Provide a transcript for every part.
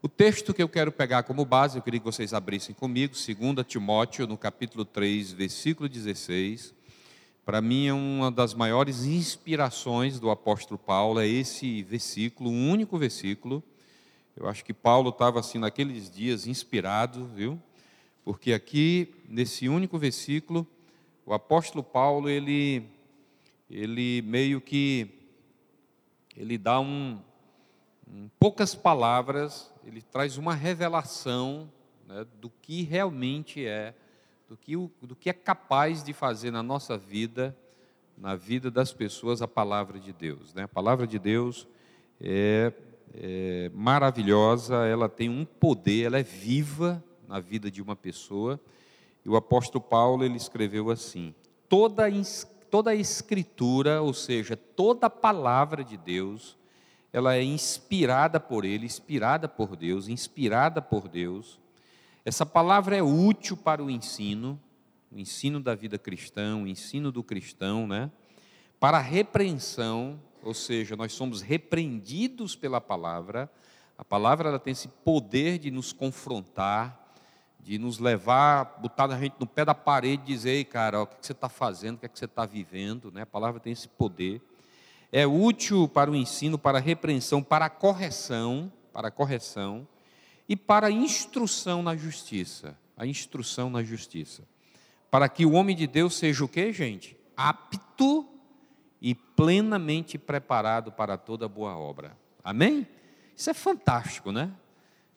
O texto que eu quero pegar como base, eu queria que vocês abrissem comigo, 2 Timóteo, no capítulo 3, versículo 16. Para mim, é uma das maiores inspirações do apóstolo Paulo, é esse versículo, um único versículo. Eu acho que Paulo estava assim naqueles dias inspirado, viu? Porque aqui, nesse único versículo, o apóstolo Paulo, ele, ele meio que, ele dá um, em poucas palavras, ele traz uma revelação né, do que realmente é, do que, do que é capaz de fazer na nossa vida, na vida das pessoas, a palavra de Deus. Né? A palavra de Deus é, é maravilhosa, ela tem um poder, ela é viva na vida de uma pessoa. E o apóstolo Paulo ele escreveu assim: toda, toda a escritura, ou seja, toda a palavra de Deus, ela é inspirada por ele, inspirada por Deus, inspirada por Deus. Essa palavra é útil para o ensino, o ensino da vida cristã, o ensino do cristão, né? Para a repreensão, ou seja, nós somos repreendidos pela palavra. A palavra ela tem esse poder de nos confrontar, de nos levar, botar a gente no pé da parede e dizer, Ei, cara, o que você está fazendo, o que, é que você está vivendo, né? A palavra tem esse poder é útil para o ensino, para a repreensão, para a correção, para a correção e para a instrução na justiça, a instrução na justiça. Para que o homem de Deus seja o quê, gente? Apto e plenamente preparado para toda boa obra. Amém? Isso é fantástico, né?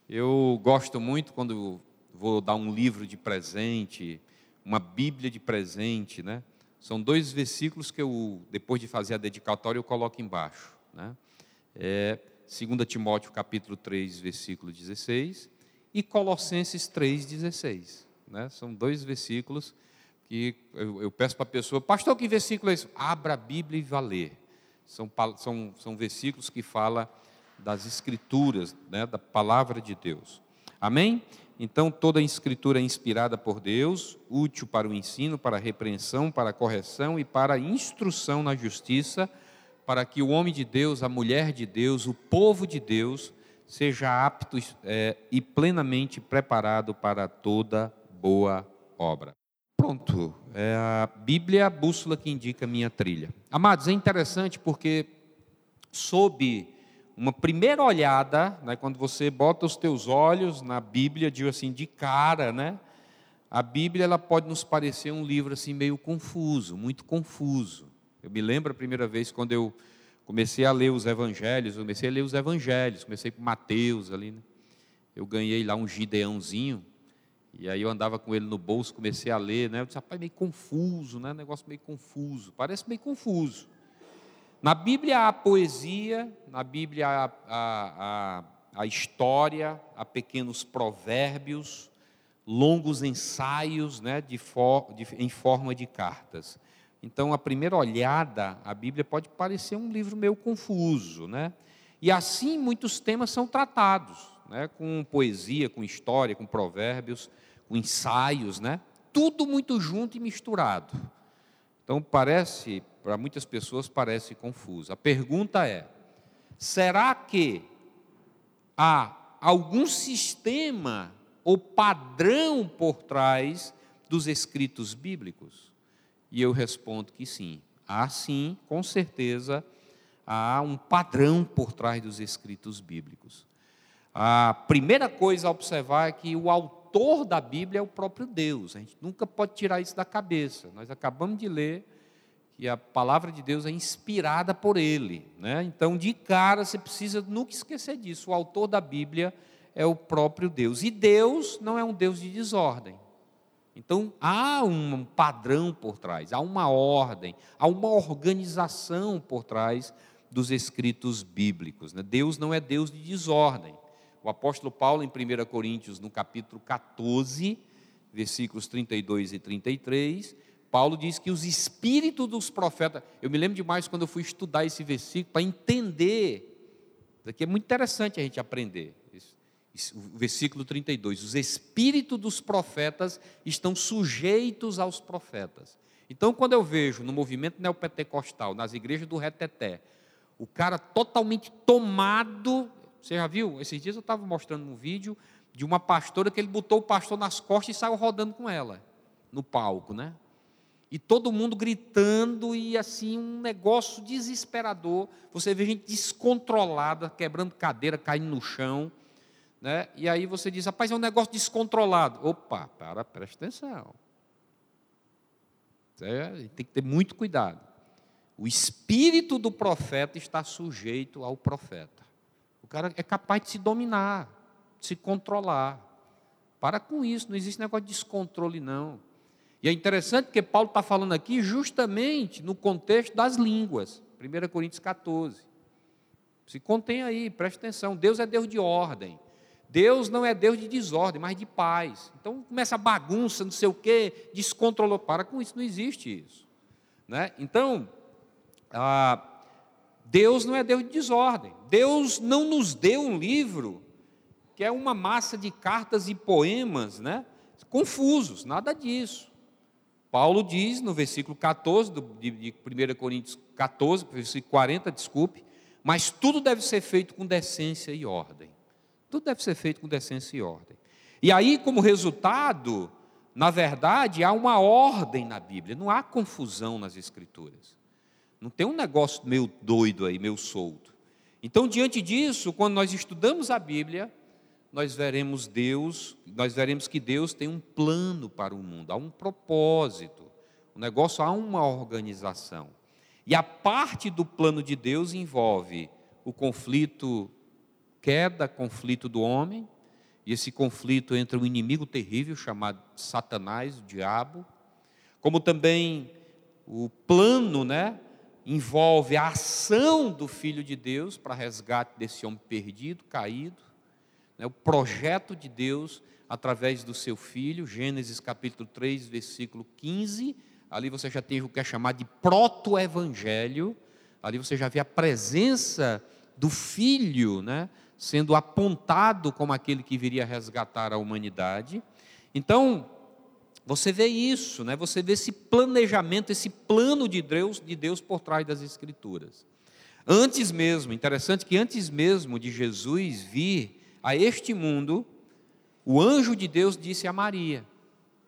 Eu gosto muito quando vou dar um livro de presente, uma Bíblia de presente, né? São dois versículos que eu, depois de fazer a dedicatória, eu coloco embaixo. Né? É 2 Timóteo capítulo 3, versículo 16, e Colossenses 3, 16. Né? São dois versículos que eu, eu peço para a pessoa, pastor, que versículo é esse? Abra a Bíblia e vá ler. São, são, são versículos que falam das escrituras, né, da palavra de Deus. Amém? Então, toda a escritura é inspirada por Deus, útil para o ensino, para a repreensão, para a correção e para a instrução na justiça, para que o homem de Deus, a mulher de Deus, o povo de Deus, seja apto é, e plenamente preparado para toda boa obra. Pronto, é a Bíblia a bússola que indica a minha trilha. Amados, é interessante porque, sob uma primeira olhada, né, quando você bota os teus olhos na Bíblia, digo assim, de cara, né? A Bíblia ela pode nos parecer um livro assim meio confuso, muito confuso. Eu me lembro a primeira vez quando eu comecei a ler os evangelhos, comecei a ler os evangelhos, comecei com Mateus ali, né? Eu ganhei lá um gideãozinho, e aí eu andava com ele no bolso, comecei a ler, né? Eu disse, rapaz, meio confuso, né? Negócio meio confuso, parece meio confuso. Na Bíblia há poesia, na Bíblia há, há, há, história, há pequenos provérbios, longos ensaios né, de for, de, em forma de cartas. Então, a primeira olhada, a Bíblia pode parecer um livro meio confuso, né? E assim muitos temas são tratados, né? Com poesia, com história, com provérbios, com ensaios, né? Tudo muito junto e misturado. Então, parece para muitas pessoas parece confuso. A pergunta é: será que há algum sistema ou padrão por trás dos escritos bíblicos? E eu respondo que sim. Há sim, com certeza, há um padrão por trás dos escritos bíblicos. A primeira coisa a observar é que o autor da Bíblia é o próprio Deus. A gente nunca pode tirar isso da cabeça. Nós acabamos de ler que a palavra de Deus é inspirada por ele. Né? Então, de cara, você precisa nunca esquecer disso. O autor da Bíblia é o próprio Deus. E Deus não é um Deus de desordem. Então, há um padrão por trás, há uma ordem, há uma organização por trás dos escritos bíblicos. Né? Deus não é Deus de desordem. O apóstolo Paulo, em 1 Coríntios, no capítulo 14, versículos 32 e 33, Paulo diz que os espíritos dos profetas. Eu me lembro demais quando eu fui estudar esse versículo para entender. Isso aqui é muito interessante a gente aprender. o versículo 32. Os espíritos dos profetas estão sujeitos aos profetas. Então, quando eu vejo no movimento neopentecostal, nas igrejas do Reteté, o cara totalmente tomado, Você já viu? Esses dias eu estava mostrando um vídeo de uma pastora que ele botou o pastor nas costas e saiu rodando com ela no palco, né? E todo mundo gritando e assim um negócio desesperador. Você vê gente descontrolada, quebrando cadeira, caindo no chão, né? E aí você diz: "Rapaz, é um negócio descontrolado". Opa, para, presta atenção. É, tem que ter muito cuidado. O espírito do profeta está sujeito ao profeta. O cara é capaz de se dominar, de se controlar. Para com isso, não existe negócio de descontrole, não. E é interessante que Paulo está falando aqui justamente no contexto das línguas. 1 Coríntios 14. Se contém aí, preste atenção. Deus é Deus de ordem. Deus não é Deus de desordem, mas de paz. Então começa a bagunça, não sei o quê, descontrolou. Para com isso, não existe isso. Né? Então, ah, Deus não é Deus de desordem. Deus não nos deu um livro que é uma massa de cartas e poemas, né? Confusos, nada disso. Paulo diz no versículo 14 de 1 Coríntios 14, versículo 40, desculpe, mas tudo deve ser feito com decência e ordem. Tudo deve ser feito com decência e ordem. E aí, como resultado, na verdade, há uma ordem na Bíblia, não há confusão nas Escrituras. Não tem um negócio meio doido aí, meio solto. Então, diante disso, quando nós estudamos a Bíblia, nós veremos Deus, nós veremos que Deus tem um plano para o mundo, há um propósito. O negócio há uma organização. E a parte do plano de Deus envolve o conflito queda, conflito do homem, e esse conflito entre um inimigo terrível chamado Satanás, o diabo, como também o plano, né, envolve a ação do Filho de Deus para resgate desse homem perdido, caído, né, o projeto de Deus através do seu Filho, Gênesis capítulo 3, versículo 15, ali você já tem o que é chamado de proto-evangelho, ali você já vê a presença do Filho, né, sendo apontado como aquele que viria resgatar a humanidade. Então, você vê isso, né? Você vê esse planejamento, esse plano de Deus, de Deus por trás das escrituras. Antes mesmo, interessante que antes mesmo de Jesus vir a este mundo, o anjo de Deus disse a Maria.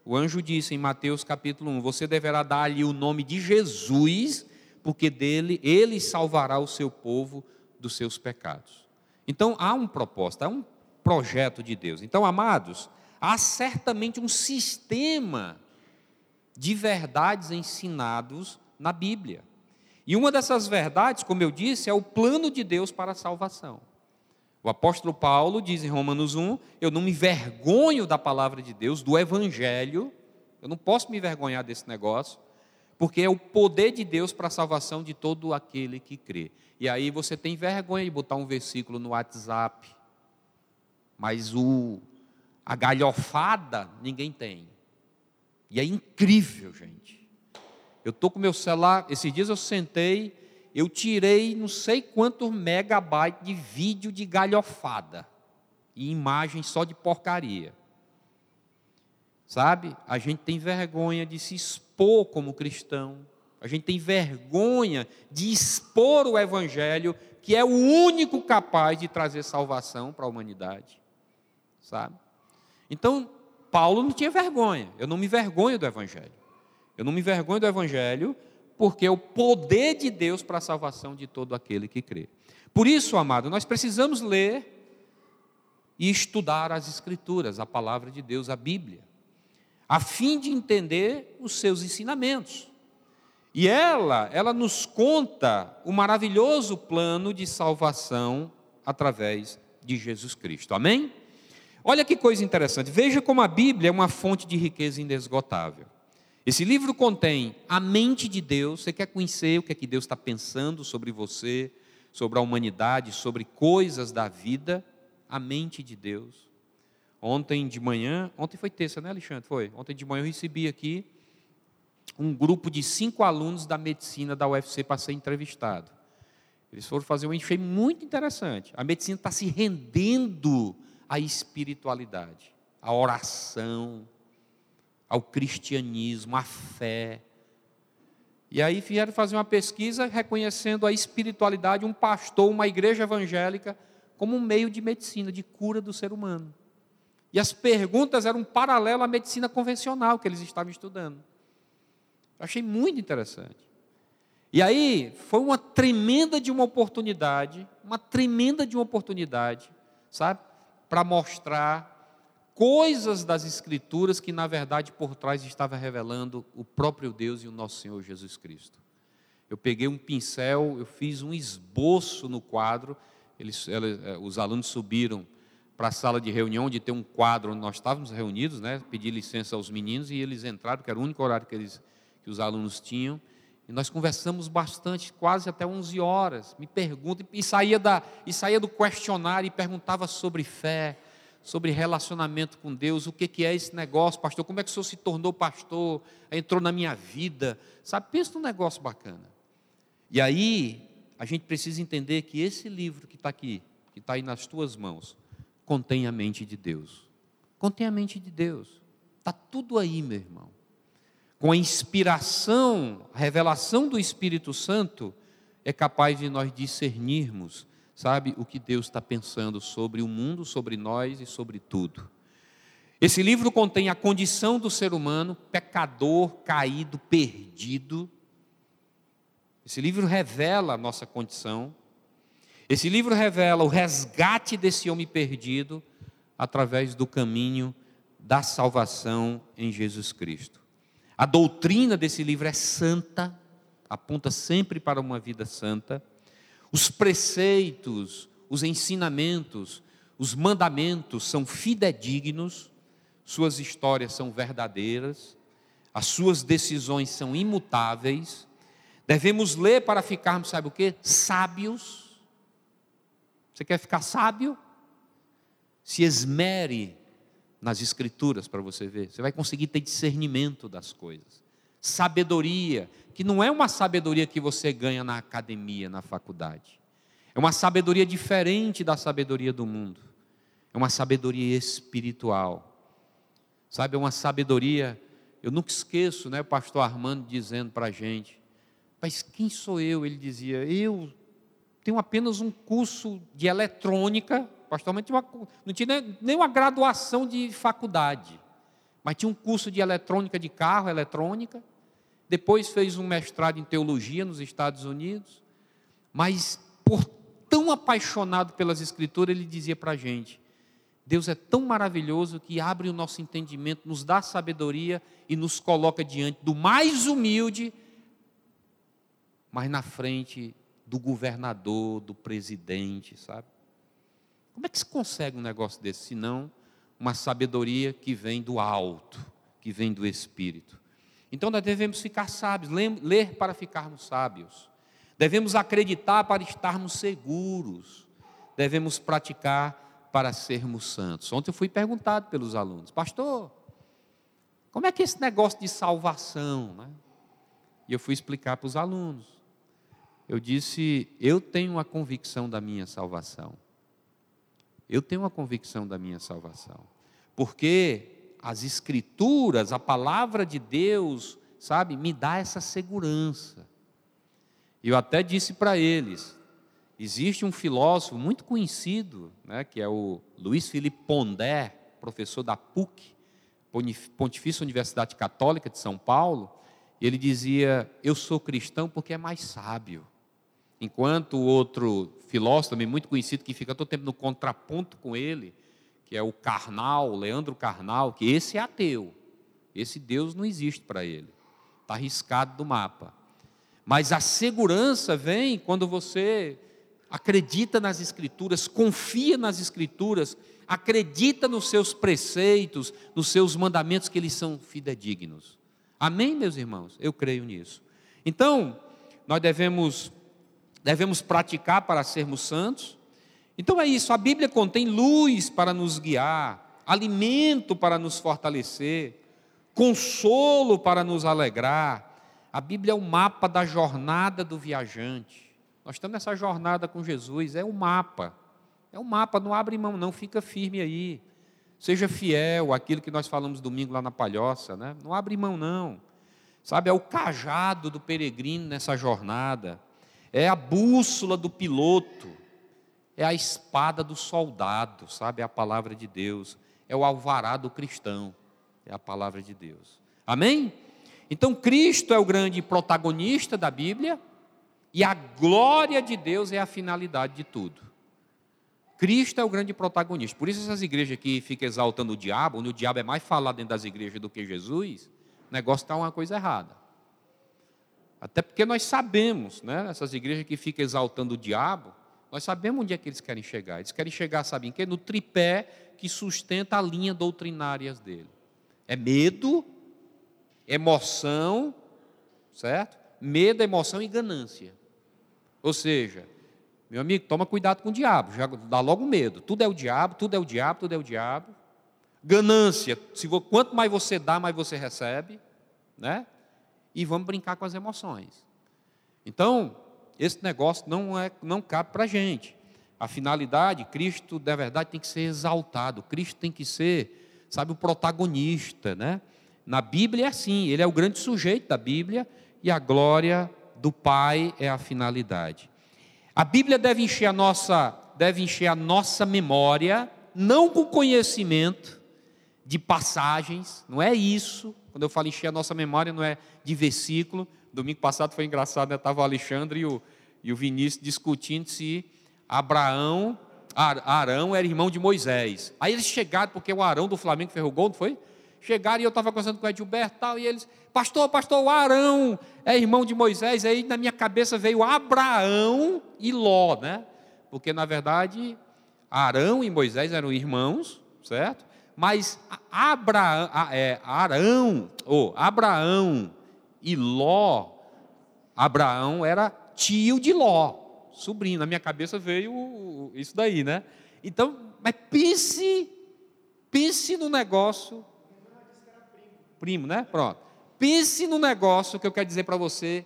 O anjo disse em Mateus capítulo 1: Você deverá dar-lhe o nome de Jesus, porque dele ele salvará o seu povo dos seus pecados. Então há um propósito, há um projeto de Deus. Então, amados, há certamente um sistema de verdades ensinados na Bíblia. E uma dessas verdades, como eu disse, é o plano de Deus para a salvação. O apóstolo Paulo diz em Romanos 1: Eu não me vergonho da palavra de Deus, do Evangelho, eu não posso me vergonhar desse negócio, porque é o poder de Deus para a salvação de todo aquele que crê. E aí você tem vergonha de botar um versículo no WhatsApp, mas o a galhofada ninguém tem. E é incrível, gente. Eu estou com meu celular, esses dias eu sentei, eu tirei não sei quantos megabytes de vídeo de galhofada e imagem só de porcaria. Sabe? A gente tem vergonha de se expor como cristão. A gente tem vergonha de expor o evangelho, que é o único capaz de trazer salvação para a humanidade. Sabe? Então, Paulo não tinha vergonha. Eu não me vergonho do Evangelho. Eu não me vergonho do Evangelho, porque é o poder de Deus para a salvação de todo aquele que crê. Por isso, amado, nós precisamos ler e estudar as Escrituras, a palavra de Deus, a Bíblia, a fim de entender os seus ensinamentos. E ela, ela nos conta o maravilhoso plano de salvação através de Jesus Cristo. Amém? Olha que coisa interessante. Veja como a Bíblia é uma fonte de riqueza inesgotável. Esse livro contém a mente de Deus. Você quer conhecer o que é que Deus está pensando sobre você, sobre a humanidade, sobre coisas da vida? A mente de Deus. Ontem de manhã, ontem foi terça, né, Alexandre? Foi. Ontem de manhã eu recebi aqui um grupo de cinco alunos da medicina da UFC para ser entrevistado. Eles foram fazer um enxergue muito interessante. A medicina está se rendendo à espiritualidade, à oração, ao cristianismo, à fé. E aí vieram fazer uma pesquisa reconhecendo a espiritualidade, um pastor, uma igreja evangélica, como um meio de medicina, de cura do ser humano. E as perguntas eram um paralelo à medicina convencional que eles estavam estudando. Achei muito interessante. E aí foi uma tremenda de uma oportunidade, uma tremenda de uma oportunidade, sabe, para mostrar coisas das Escrituras que, na verdade, por trás estava revelando o próprio Deus e o nosso Senhor Jesus Cristo. Eu peguei um pincel, eu fiz um esboço no quadro, eles, eles, eh, os alunos subiram para a sala de reunião, onde tem um quadro onde nós estávamos reunidos, né? pedi licença aos meninos e eles entraram, que era o único horário que, eles, que os alunos tinham. E nós conversamos bastante, quase até 11 horas. Me pergunta, e saía, da, e saía do questionário e perguntava sobre fé, sobre relacionamento com Deus, o que, que é esse negócio, pastor, como é que o senhor se tornou pastor, entrou na minha vida, sabe, pensa num negócio bacana. E aí, a gente precisa entender que esse livro que está aqui, que está aí nas tuas mãos, contém a mente de Deus. Contém a mente de Deus. Está tudo aí, meu irmão. Com a inspiração, a revelação do Espírito Santo, é capaz de nós discernirmos, sabe, o que Deus está pensando sobre o mundo, sobre nós e sobre tudo. Esse livro contém a condição do ser humano, pecador, caído, perdido. Esse livro revela a nossa condição, esse livro revela o resgate desse homem perdido através do caminho da salvação em Jesus Cristo. A doutrina desse livro é santa, aponta sempre para uma vida santa. Os preceitos, os ensinamentos, os mandamentos são fidedignos, suas histórias são verdadeiras, as suas decisões são imutáveis. Devemos ler para ficarmos, sabe o que? Sábios você quer ficar sábio? Se esmere nas Escrituras para você ver. Você vai conseguir ter discernimento das coisas. Sabedoria, que não é uma sabedoria que você ganha na academia, na faculdade. É uma sabedoria diferente da sabedoria do mundo. É uma sabedoria espiritual. Sabe, é uma sabedoria. Eu nunca esqueço, né, o pastor Armando dizendo para a gente: Mas quem sou eu? Ele dizia: Eu tenho apenas um curso de eletrônica, pastormente não tinha nem uma graduação de faculdade, mas tinha um curso de eletrônica de carro, eletrônica. Depois fez um mestrado em teologia nos Estados Unidos, mas por tão apaixonado pelas Escrituras, ele dizia para a gente: Deus é tão maravilhoso que abre o nosso entendimento, nos dá sabedoria e nos coloca diante do mais humilde, mas na frente do governador, do presidente, sabe? Como é que se consegue um negócio desse, se não uma sabedoria que vem do alto, que vem do Espírito? Então nós devemos ficar sábios, ler para ficarmos sábios. Devemos acreditar para estarmos seguros. Devemos praticar para sermos santos. Ontem eu fui perguntado pelos alunos, pastor, como é que é esse negócio de salvação? Né? E eu fui explicar para os alunos eu disse: Eu tenho a convicção da minha salvação. Eu tenho a convicção da minha salvação. Porque as Escrituras, a palavra de Deus, sabe, me dá essa segurança. Eu até disse para eles: existe um filósofo muito conhecido, né, que é o Luiz Felipe Pondé, professor da PUC, Pontifícia Universidade Católica de São Paulo, ele dizia: Eu sou cristão porque é mais sábio. Enquanto o outro filósofo, também muito conhecido, que fica todo tempo no contraponto com ele, que é o Carnal, Leandro Carnal, que esse é ateu. Esse Deus não existe para ele. Está arriscado do mapa. Mas a segurança vem quando você acredita nas Escrituras, confia nas Escrituras, acredita nos seus preceitos, nos seus mandamentos, que eles são fidedignos. Amém, meus irmãos? Eu creio nisso. Então, nós devemos devemos praticar para sermos santos. Então é isso, a Bíblia contém luz para nos guiar, alimento para nos fortalecer, consolo para nos alegrar. A Bíblia é o mapa da jornada do viajante. Nós estamos nessa jornada com Jesus, é o um mapa. É um mapa, não abre mão, não, fica firme aí. Seja fiel àquilo que nós falamos domingo lá na Palhoça, né? Não abre mão, não. Sabe, é o cajado do peregrino nessa jornada é a bússola do piloto, é a espada do soldado, sabe? É a palavra de Deus. É o alvará do cristão. É a palavra de Deus. Amém? Então, Cristo é o grande protagonista da Bíblia e a glória de Deus é a finalidade de tudo. Cristo é o grande protagonista. Por isso, essas igrejas que ficam exaltando o diabo, onde o diabo é mais falado dentro das igrejas do que Jesus, o negócio está uma coisa errada. Até porque nós sabemos, né? Essas igrejas que ficam exaltando o diabo, nós sabemos onde é que eles querem chegar. Eles querem chegar, sabem em quê? No tripé que sustenta a linha doutrinária dele. É medo, emoção, certo? Medo, emoção e ganância. Ou seja, meu amigo, toma cuidado com o diabo, já dá logo medo. Tudo é o diabo, tudo é o diabo, tudo é o diabo. Ganância, se quanto mais você dá, mais você recebe, né? E vamos brincar com as emoções. Então, esse negócio não, é, não cabe para a gente. A finalidade, Cristo, da verdade, tem que ser exaltado. Cristo tem que ser, sabe, o protagonista, né? Na Bíblia é assim, ele é o grande sujeito da Bíblia e a glória do Pai é a finalidade. A Bíblia deve encher a nossa, deve encher a nossa memória, não com conhecimento de passagens, não é isso. Quando eu falo encher a nossa memória, não é de versículo, Domingo passado foi engraçado, né? Estava o Alexandre e o, e o Vinícius discutindo se Abraão, Arão era irmão de Moisés. Aí eles chegaram, porque o Arão do Flamengo gol, não foi? Chegaram e eu estava conversando com o Edilberto tal, e eles, pastor, pastor, o Arão é irmão de Moisés. Aí na minha cabeça veio Abraão e Ló, né? Porque na verdade Arão e Moisés eram irmãos, certo? Mas Abraão, é, Arão, ou Abraão e Ló, Abraão era tio de Ló, sobrinho. Na minha cabeça veio isso daí, né? Então, mas pense, pense no negócio. Primo, né? Pronto. Pense no negócio que eu quero dizer para você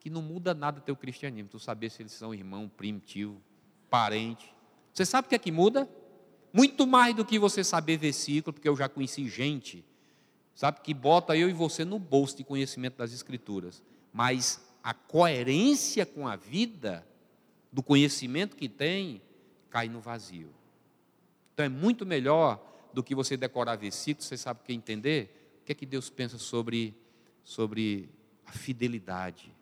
que não muda nada teu cristianismo. Tu saber se eles são irmão, primo, tio, parente. Você sabe o que é que muda? Muito mais do que você saber versículo, porque eu já conheci gente sabe, que bota eu e você no bolso de conhecimento das Escrituras, mas a coerência com a vida, do conhecimento que tem, cai no vazio. Então é muito melhor do que você decorar versículos, você sabe o que entender? O que é que Deus pensa sobre, sobre a fidelidade?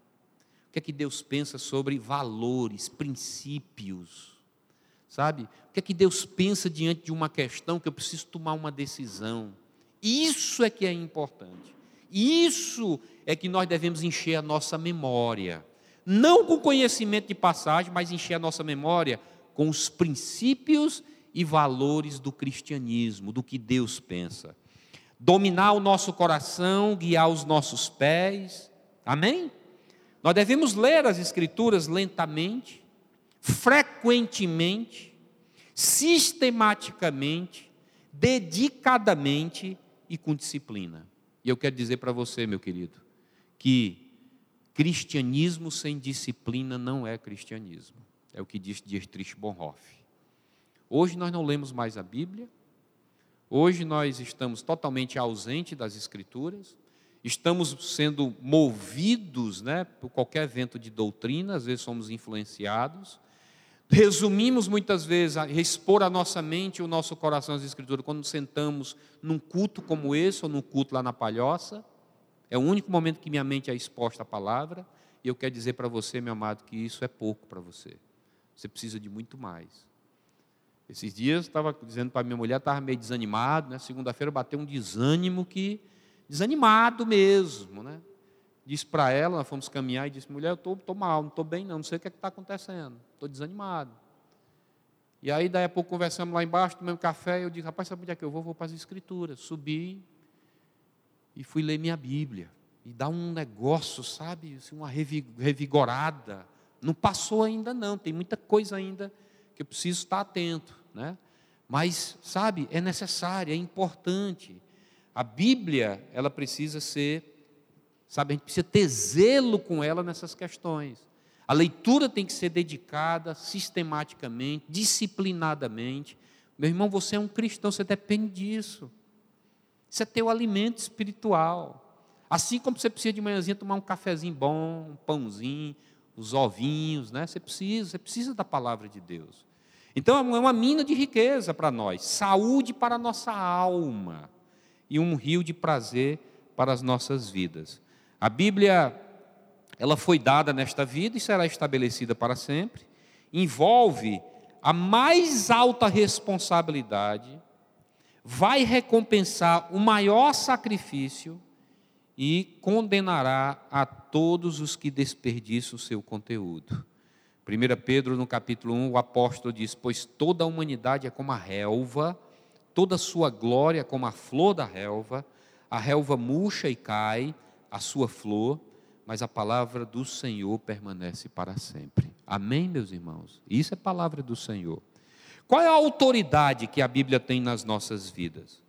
O que é que Deus pensa sobre valores, princípios? Sabe? O que é que Deus pensa diante de uma questão que eu preciso tomar uma decisão? Isso é que é importante. Isso é que nós devemos encher a nossa memória. Não com conhecimento de passagem, mas encher a nossa memória com os princípios e valores do cristianismo, do que Deus pensa. Dominar o nosso coração, guiar os nossos pés. Amém? Nós devemos ler as Escrituras lentamente, frequentemente, sistematicamente, dedicadamente e com disciplina. E eu quero dizer para você, meu querido, que cristianismo sem disciplina não é cristianismo. É o que diz Dietrich Bonhoeffer. Hoje nós não lemos mais a Bíblia, hoje nós estamos totalmente ausentes das Escrituras, estamos sendo movidos né, por qualquer vento de doutrina, às vezes somos influenciados, resumimos muitas vezes a expor a nossa mente e o nosso coração às Escrituras quando sentamos num culto como esse ou num culto lá na Palhoça. É o único momento que minha mente é exposta à palavra. E eu quero dizer para você, meu amado, que isso é pouco para você. Você precisa de muito mais. Esses dias estava dizendo para minha mulher, estava meio desanimado, né? Segunda-feira bateu um desânimo que desanimado mesmo, né? Disse para ela, nós fomos caminhar e disse, mulher, eu estou mal, não estou bem não, não sei o que é está acontecendo, estou desanimado. E aí, daí a pouco, conversamos lá embaixo, tomamos café, e eu disse, rapaz, sabe onde é que eu vou? Vou para as escrituras. Subi e fui ler minha Bíblia. E dá um negócio, sabe, assim, uma revigorada. Não passou ainda não, tem muita coisa ainda que eu preciso estar atento, né? Mas, sabe, é necessário, é importante. A Bíblia, ela precisa ser Sabe, a gente precisa ter zelo com ela nessas questões. A leitura tem que ser dedicada sistematicamente, disciplinadamente. Meu irmão, você é um cristão, você depende disso. Isso é teu alimento espiritual. Assim como você precisa de manhãzinha tomar um cafezinho bom, um pãozinho, os ovinhos, né? Você precisa, você precisa da palavra de Deus. Então é uma mina de riqueza para nós, saúde para a nossa alma e um rio de prazer para as nossas vidas. A Bíblia, ela foi dada nesta vida e será estabelecida para sempre. Envolve a mais alta responsabilidade, vai recompensar o maior sacrifício e condenará a todos os que desperdiçam o seu conteúdo. 1 Pedro, no capítulo 1, o apóstolo diz: Pois toda a humanidade é como a relva, toda a sua glória é como a flor da relva, a relva murcha e cai, a sua flor, mas a palavra do Senhor permanece para sempre. Amém, meus irmãos? Isso é palavra do Senhor. Qual é a autoridade que a Bíblia tem nas nossas vidas?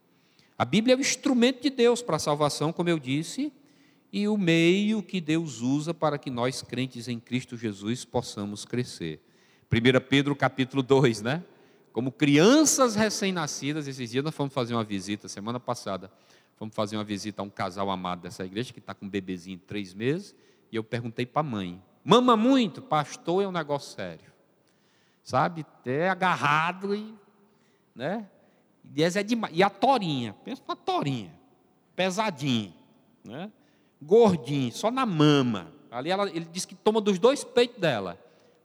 A Bíblia é o instrumento de Deus para a salvação, como eu disse, e o meio que Deus usa para que nós, crentes em Cristo Jesus, possamos crescer. 1 Pedro capítulo 2, né? Como crianças recém-nascidas, esses dias nós fomos fazer uma visita, semana passada, fomos fazer uma visita a um casal amado dessa igreja, que está com um bebezinho de três meses, e eu perguntei para a mãe, mama muito, pastor é um negócio sério. Sabe, até agarrado e, né? E, é a torinha, pensa na torinha, pesadinha, né? gordinho, só na mama. Ali ela, ele diz que toma dos dois peitos dela,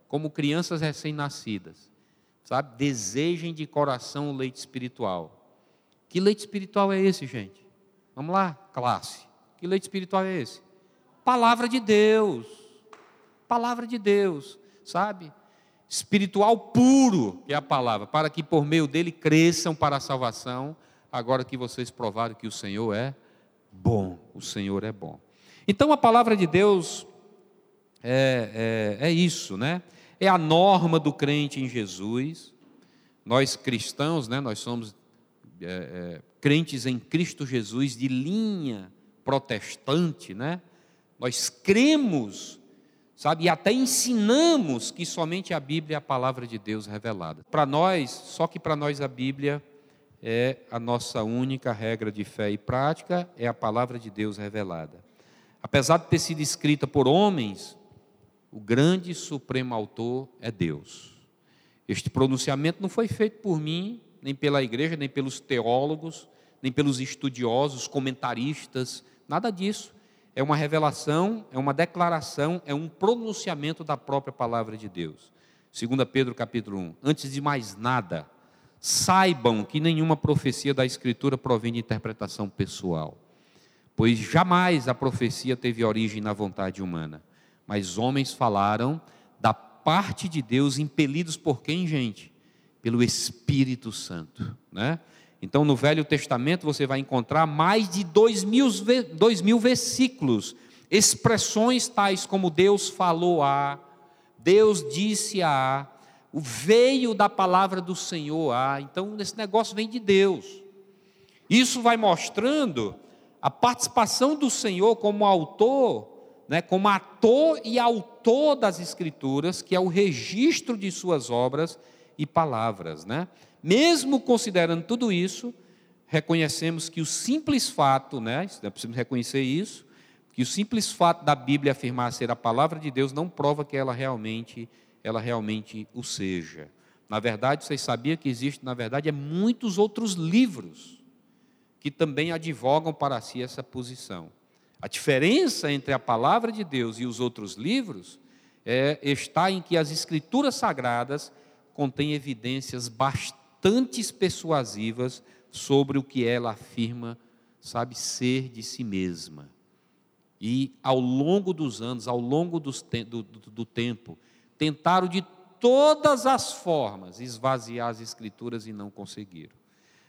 como crianças recém-nascidas. Sabe? Desejem de coração o leite espiritual. Que leite espiritual é esse, gente? Vamos lá, classe. Que leite espiritual é esse? Palavra de Deus. Palavra de Deus, sabe? Espiritual puro, é a palavra, para que por meio dele cresçam para a salvação, agora que vocês provaram que o Senhor é bom. O Senhor é bom. Então a palavra de Deus é, é, é isso, né? É a norma do crente em Jesus. Nós cristãos, né? Nós somos é, é, crentes em Cristo Jesus de linha protestante, né? Nós cremos, sabe, e até ensinamos que somente a Bíblia é a palavra de Deus revelada. Para nós, só que para nós a Bíblia é a nossa única regra de fé e prática, é a palavra de Deus revelada. Apesar de ter sido escrita por homens, o grande supremo autor é Deus. Este pronunciamento não foi feito por mim, nem pela igreja, nem pelos teólogos, nem pelos estudiosos, comentaristas, nada disso. É uma revelação, é uma declaração, é um pronunciamento da própria palavra de Deus. 2 Pedro capítulo 1. Antes de mais nada, saibam que nenhuma profecia da Escritura provém de interpretação pessoal pois jamais a profecia teve origem na vontade humana, mas homens falaram da parte de Deus, impelidos por quem, gente? Pelo Espírito Santo, né? Então, no Velho Testamento, você vai encontrar mais de dois mil, dois mil versículos, expressões tais como Deus falou a, Deus disse a, o veio da palavra do Senhor a. Então, esse negócio vem de Deus. Isso vai mostrando a participação do Senhor como autor, né, como ator e autor das Escrituras, que é o registro de suas obras e palavras. Né? Mesmo considerando tudo isso, reconhecemos que o simples fato, né, nós precisamos reconhecer isso, que o simples fato da Bíblia afirmar ser a palavra de Deus não prova que ela realmente, ela realmente o seja. Na verdade, vocês sabiam que existe, na verdade, é muitos outros livros que também advogam para si essa posição. A diferença entre a palavra de Deus e os outros livros é, está em que as escrituras sagradas contêm evidências bastante persuasivas sobre o que ela afirma, sabe, ser de si mesma. E ao longo dos anos, ao longo do, do, do tempo, tentaram de todas as formas esvaziar as escrituras e não conseguiram.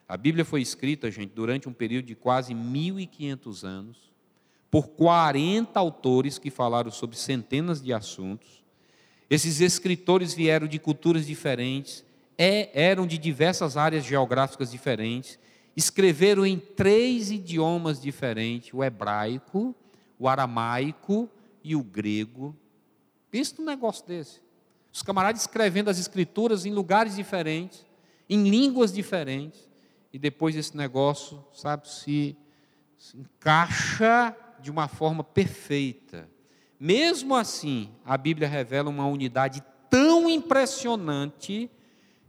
A Bíblia foi escrita, gente, durante um período de quase 1.500 anos, por 40 autores que falaram sobre centenas de assuntos. Esses escritores vieram de culturas diferentes, é, eram de diversas áreas geográficas diferentes, escreveram em três idiomas diferentes: o hebraico, o aramaico e o grego. Pensa num negócio desse. Os camaradas escrevendo as escrituras em lugares diferentes, em línguas diferentes e depois esse negócio, sabe, se, se encaixa de uma forma perfeita, Mesmo assim, a Bíblia revela uma unidade tão impressionante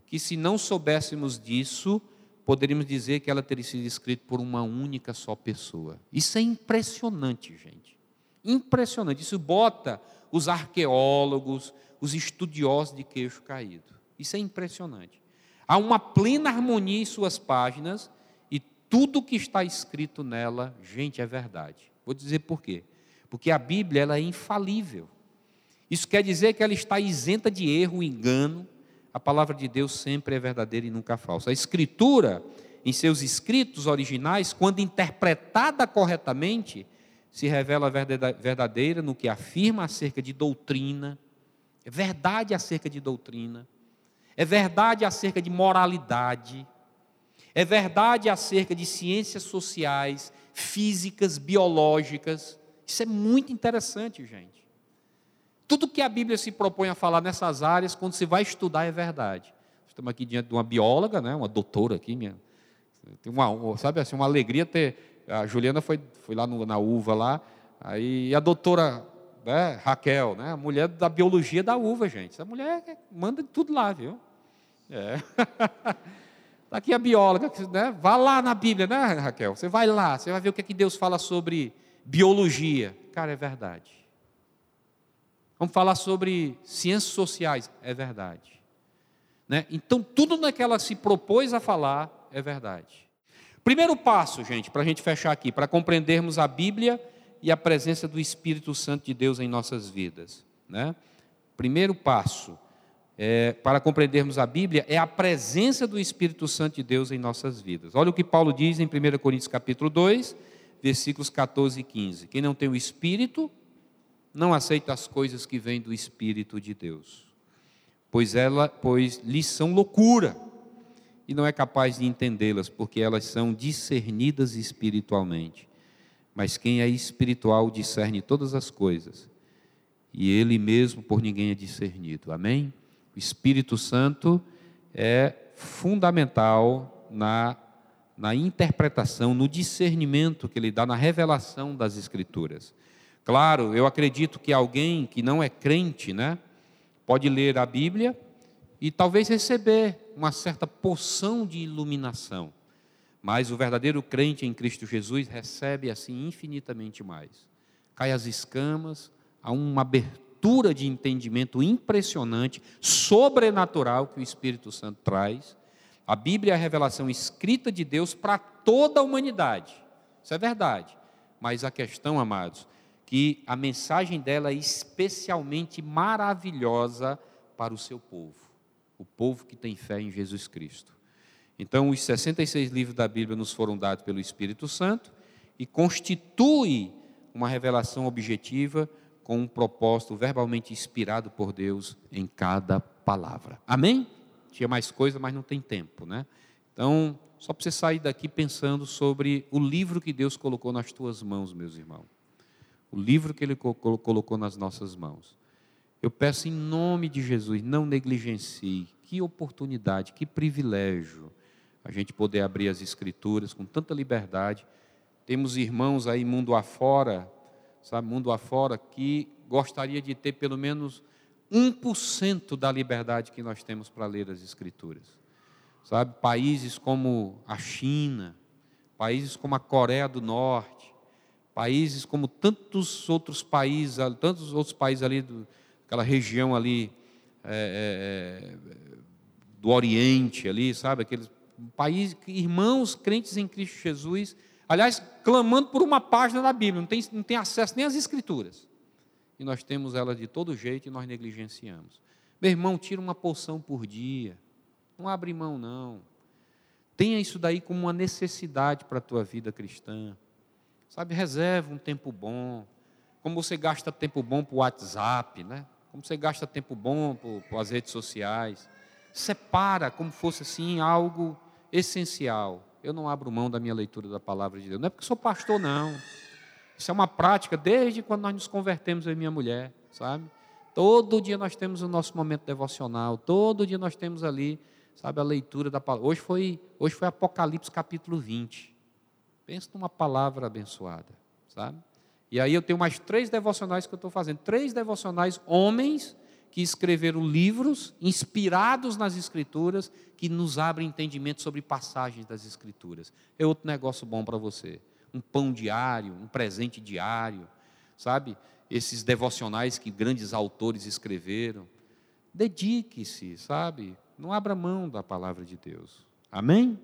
que, se não soubéssemos disso, poderíamos dizer que ela teria sido escrita por uma única só pessoa. Isso é impressionante, gente. Impressionante. Isso bota os arqueólogos, os estudiosos de queixo caído. Isso é impressionante. Há uma plena harmonia em suas páginas e tudo que está escrito nela, gente, é verdade. Vou dizer por quê. Porque a Bíblia ela é infalível. Isso quer dizer que ela está isenta de erro, engano. A palavra de Deus sempre é verdadeira e nunca falsa. A Escritura, em seus escritos originais, quando interpretada corretamente, se revela verdadeira no que afirma acerca de doutrina, é verdade acerca de doutrina, é verdade acerca de moralidade, é verdade acerca de ciências sociais, físicas, biológicas. Isso é muito interessante, gente. Tudo que a Bíblia se propõe a falar nessas áreas, quando se vai estudar, é verdade. Estamos aqui diante de uma bióloga, né, uma doutora aqui, minha. Tem uma, sabe assim, uma alegria ter. A Juliana foi, foi lá no, na uva lá, aí a doutora né, Raquel, né, a mulher da biologia da uva, gente. Essa mulher manda tudo lá, viu? É. Está aqui a bióloga, né? Vá lá na Bíblia, né, Raquel? Você vai lá, você vai ver o que, é que Deus fala sobre biologia. Cara, é verdade. Vamos falar sobre ciências sociais. É verdade. Né? Então, tudo naquela se propôs a falar é verdade. Primeiro passo, gente, para a gente fechar aqui, para compreendermos a Bíblia e a presença do Espírito Santo de Deus em nossas vidas. Né? Primeiro passo é, para compreendermos a Bíblia é a presença do Espírito Santo de Deus em nossas vidas. Olha o que Paulo diz em 1 Coríntios capítulo 2, versículos 14 e 15. Quem não tem o Espírito, não aceita as coisas que vêm do Espírito de Deus, pois, ela, pois lhes são loucura, e não é capaz de entendê-las, porque elas são discernidas espiritualmente. Mas quem é espiritual discerne todas as coisas, e ele mesmo por ninguém é discernido. Amém? O Espírito Santo é fundamental na, na interpretação, no discernimento que ele dá, na revelação das Escrituras. Claro, eu acredito que alguém que não é crente, né, pode ler a Bíblia e talvez receber uma certa porção de iluminação. Mas o verdadeiro crente em Cristo Jesus recebe assim infinitamente mais. Cai as escamas, há uma abertura de entendimento impressionante, sobrenatural que o Espírito Santo traz. A Bíblia é a revelação escrita de Deus para toda a humanidade. Isso é verdade. Mas a questão, amados, que a mensagem dela é especialmente maravilhosa para o seu povo, o povo que tem fé em Jesus Cristo. Então, os 66 livros da Bíblia nos foram dados pelo Espírito Santo e constitui uma revelação objetiva com um propósito verbalmente inspirado por Deus em cada palavra. Amém? Tinha mais coisa, mas não tem tempo, né? Então, só para você sair daqui pensando sobre o livro que Deus colocou nas tuas mãos, meus irmãos. O livro que Ele colocou nas nossas mãos. Eu peço em nome de Jesus, não negligencie. Que oportunidade, que privilégio a gente poder abrir as Escrituras com tanta liberdade. Temos irmãos aí mundo afora sabe, mundo afora, que gostaria de ter pelo menos 1% da liberdade que nós temos para ler as Escrituras. Sabe, países como a China, países como a Coreia do Norte, países como tantos outros países, tantos outros países ali, do, aquela região ali é, é, do Oriente ali, sabe, aqueles países, irmãos crentes em Cristo Jesus, Aliás, clamando por uma página da Bíblia, não tem, não tem acesso nem às Escrituras. E nós temos elas de todo jeito e nós negligenciamos. Meu irmão, tira uma porção por dia. Não abre mão, não. Tenha isso daí como uma necessidade para a tua vida cristã. Sabe, reserva um tempo bom. Como você gasta tempo bom para o WhatsApp, né? Como você gasta tempo bom para as redes sociais. Separa como fosse assim algo essencial eu não abro mão da minha leitura da palavra de Deus. Não é porque sou pastor, não. Isso é uma prática desde quando nós nos convertemos, eu e minha mulher, sabe? Todo dia nós temos o nosso momento devocional, todo dia nós temos ali, sabe, a leitura da palavra. Hoje foi, hoje foi Apocalipse capítulo 20. Pensa numa palavra abençoada, sabe? E aí eu tenho mais três devocionais que eu estou fazendo. Três devocionais homens que escreveram livros inspirados nas Escrituras, que nos abrem entendimento sobre passagens das Escrituras. É outro negócio bom para você. Um pão diário, um presente diário, sabe? Esses devocionais que grandes autores escreveram. Dedique-se, sabe? Não abra mão da palavra de Deus. Amém?